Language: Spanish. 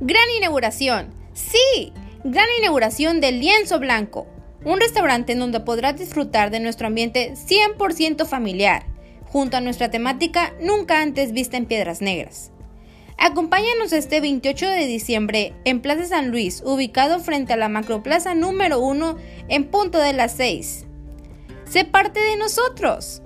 Gran inauguración. Sí, gran inauguración del Lienzo Blanco, un restaurante en donde podrás disfrutar de nuestro ambiente 100% familiar, junto a nuestra temática nunca antes vista en Piedras Negras. Acompáñanos este 28 de diciembre en Plaza San Luis, ubicado frente a la Macroplaza número 1 en punto de las 6. Sé parte de nosotros.